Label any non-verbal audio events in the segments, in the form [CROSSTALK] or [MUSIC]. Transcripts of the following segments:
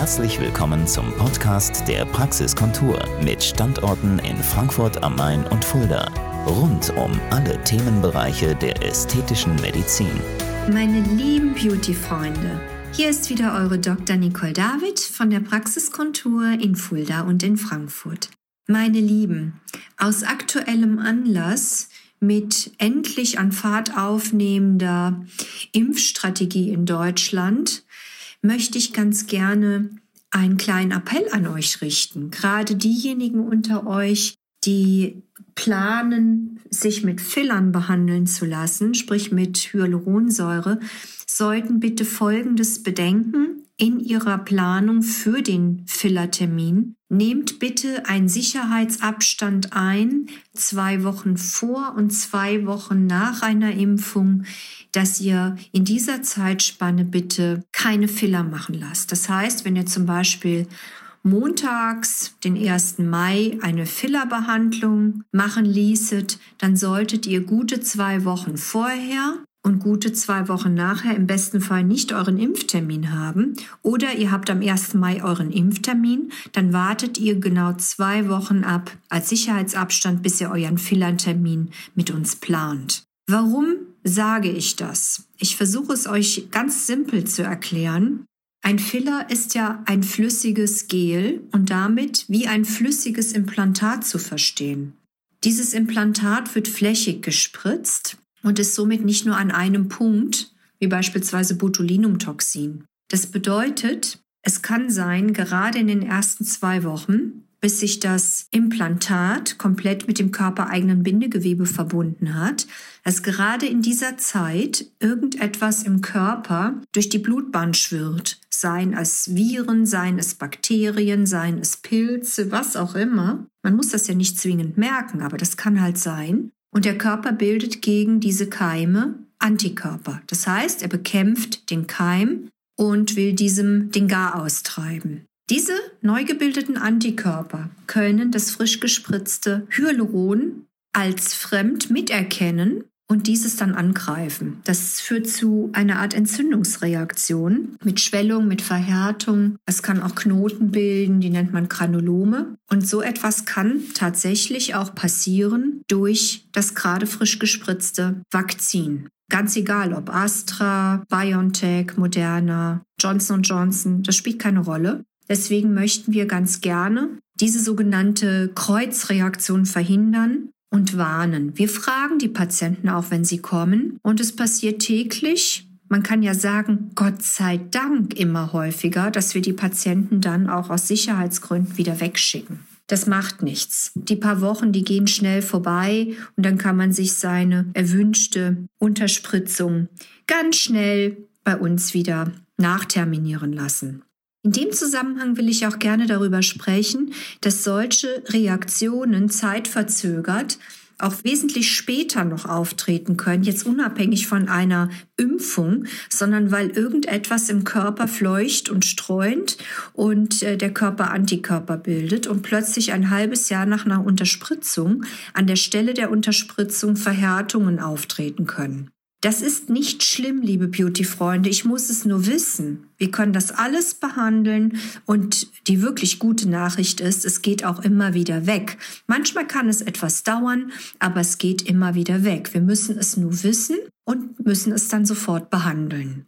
Herzlich willkommen zum Podcast der Praxiskontur mit Standorten in Frankfurt am Main und Fulda. Rund um alle Themenbereiche der ästhetischen Medizin. Meine lieben Beauty-Freunde, hier ist wieder eure Dr. Nicole David von der Praxiskontur in Fulda und in Frankfurt. Meine Lieben, aus aktuellem Anlass mit endlich an Fahrt aufnehmender Impfstrategie in Deutschland möchte ich ganz gerne einen kleinen Appell an euch richten. Gerade diejenigen unter euch, die planen, sich mit Fillern behandeln zu lassen, sprich mit Hyaluronsäure, sollten bitte Folgendes bedenken in Ihrer Planung für den Fillertermin. Nehmt bitte einen Sicherheitsabstand ein, zwei Wochen vor und zwei Wochen nach einer Impfung, dass ihr in dieser Zeitspanne bitte keine Filler machen lasst. Das heißt, wenn ihr zum Beispiel montags, den 1. Mai, eine Fillerbehandlung machen ließet, dann solltet ihr gute zwei Wochen vorher und gute zwei Wochen nachher im besten Fall nicht euren Impftermin haben oder ihr habt am 1. Mai euren Impftermin, dann wartet ihr genau zwei Wochen ab als Sicherheitsabstand, bis ihr euren Fillertermin mit uns plant. Warum sage ich das? Ich versuche es euch ganz simpel zu erklären. Ein Filler ist ja ein flüssiges Gel und damit wie ein flüssiges Implantat zu verstehen. Dieses Implantat wird flächig gespritzt und ist somit nicht nur an einem Punkt, wie beispielsweise Botulinumtoxin. Das bedeutet, es kann sein, gerade in den ersten zwei Wochen, bis sich das Implantat komplett mit dem körpereigenen Bindegewebe verbunden hat, dass gerade in dieser Zeit irgendetwas im Körper durch die Blutbahn schwirrt, seien es Viren, seien es Bakterien, seien es Pilze, was auch immer. Man muss das ja nicht zwingend merken, aber das kann halt sein. Und der Körper bildet gegen diese Keime Antikörper. Das heißt, er bekämpft den Keim und will diesem den Gar austreiben. Diese neu gebildeten Antikörper können das frisch gespritzte Hyaluron als fremd miterkennen und dieses dann angreifen. Das führt zu einer Art Entzündungsreaktion mit Schwellung, mit Verhärtung. Es kann auch Knoten bilden, die nennt man Granulome. Und so etwas kann tatsächlich auch passieren durch das gerade frisch gespritzte Vakzin. Ganz egal, ob Astra, BioNTech, Moderna, Johnson Johnson, das spielt keine Rolle. Deswegen möchten wir ganz gerne diese sogenannte Kreuzreaktion verhindern und warnen. Wir fragen die Patienten auch, wenn sie kommen. Und es passiert täglich. Man kann ja sagen, Gott sei Dank immer häufiger, dass wir die Patienten dann auch aus Sicherheitsgründen wieder wegschicken. Das macht nichts. Die paar Wochen, die gehen schnell vorbei und dann kann man sich seine erwünschte Unterspritzung ganz schnell bei uns wieder nachterminieren lassen. In dem Zusammenhang will ich auch gerne darüber sprechen, dass solche Reaktionen zeitverzögert auch wesentlich später noch auftreten können, jetzt unabhängig von einer Impfung, sondern weil irgendetwas im Körper fleucht und streunt und äh, der Körper Antikörper bildet und plötzlich ein halbes Jahr nach einer Unterspritzung an der Stelle der Unterspritzung Verhärtungen auftreten können. Das ist nicht schlimm, liebe Beauty-Freunde. Ich muss es nur wissen. Wir können das alles behandeln und die wirklich gute Nachricht ist, es geht auch immer wieder weg. Manchmal kann es etwas dauern, aber es geht immer wieder weg. Wir müssen es nur wissen und müssen es dann sofort behandeln.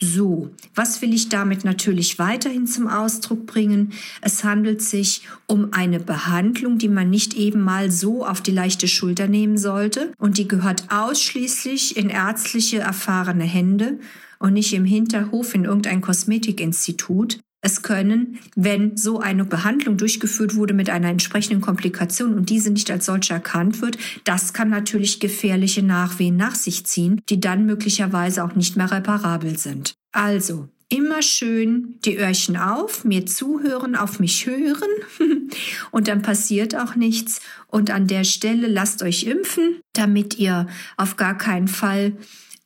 So, was will ich damit natürlich weiterhin zum Ausdruck bringen? Es handelt sich um eine Behandlung, die man nicht eben mal so auf die leichte Schulter nehmen sollte und die gehört ausschließlich in ärztliche erfahrene Hände und nicht im Hinterhof in irgendein Kosmetikinstitut. Es können, wenn so eine Behandlung durchgeführt wurde mit einer entsprechenden Komplikation und diese nicht als solche erkannt wird, das kann natürlich gefährliche Nachwehen nach sich ziehen, die dann möglicherweise auch nicht mehr reparabel sind. Also, immer schön die Öhrchen auf, mir zuhören, auf mich hören [LAUGHS] und dann passiert auch nichts. Und an der Stelle lasst euch impfen, damit ihr auf gar keinen Fall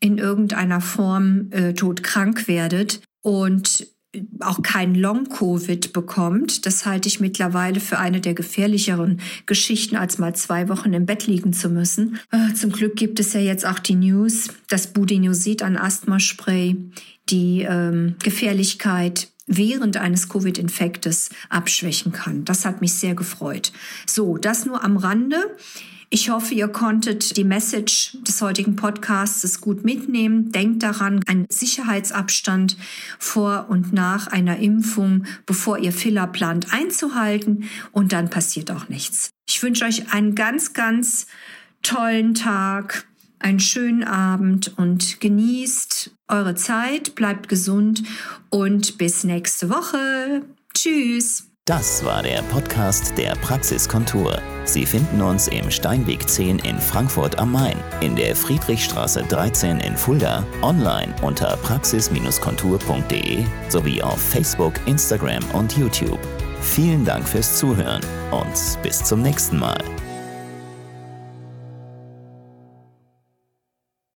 in irgendeiner Form äh, todkrank werdet. Und auch kein Long-Covid bekommt. Das halte ich mittlerweile für eine der gefährlicheren Geschichten, als mal zwei Wochen im Bett liegen zu müssen. Äh, zum Glück gibt es ja jetzt auch die News, das Budinosid an Asthmaspray, die ähm, Gefährlichkeit während eines Covid-Infektes abschwächen kann. Das hat mich sehr gefreut. So, das nur am Rande. Ich hoffe, ihr konntet die Message des heutigen Podcasts gut mitnehmen. Denkt daran, einen Sicherheitsabstand vor und nach einer Impfung, bevor ihr Filler plant, einzuhalten und dann passiert auch nichts. Ich wünsche euch einen ganz, ganz tollen Tag, einen schönen Abend und genießt eure Zeit, bleibt gesund und bis nächste Woche. Tschüss. Das war der Podcast der Praxiskontur. Sie finden uns im Steinweg 10 in Frankfurt am Main, in der Friedrichstraße 13 in Fulda, online unter praxis-kontur.de sowie auf Facebook, Instagram und YouTube. Vielen Dank fürs Zuhören und bis zum nächsten Mal.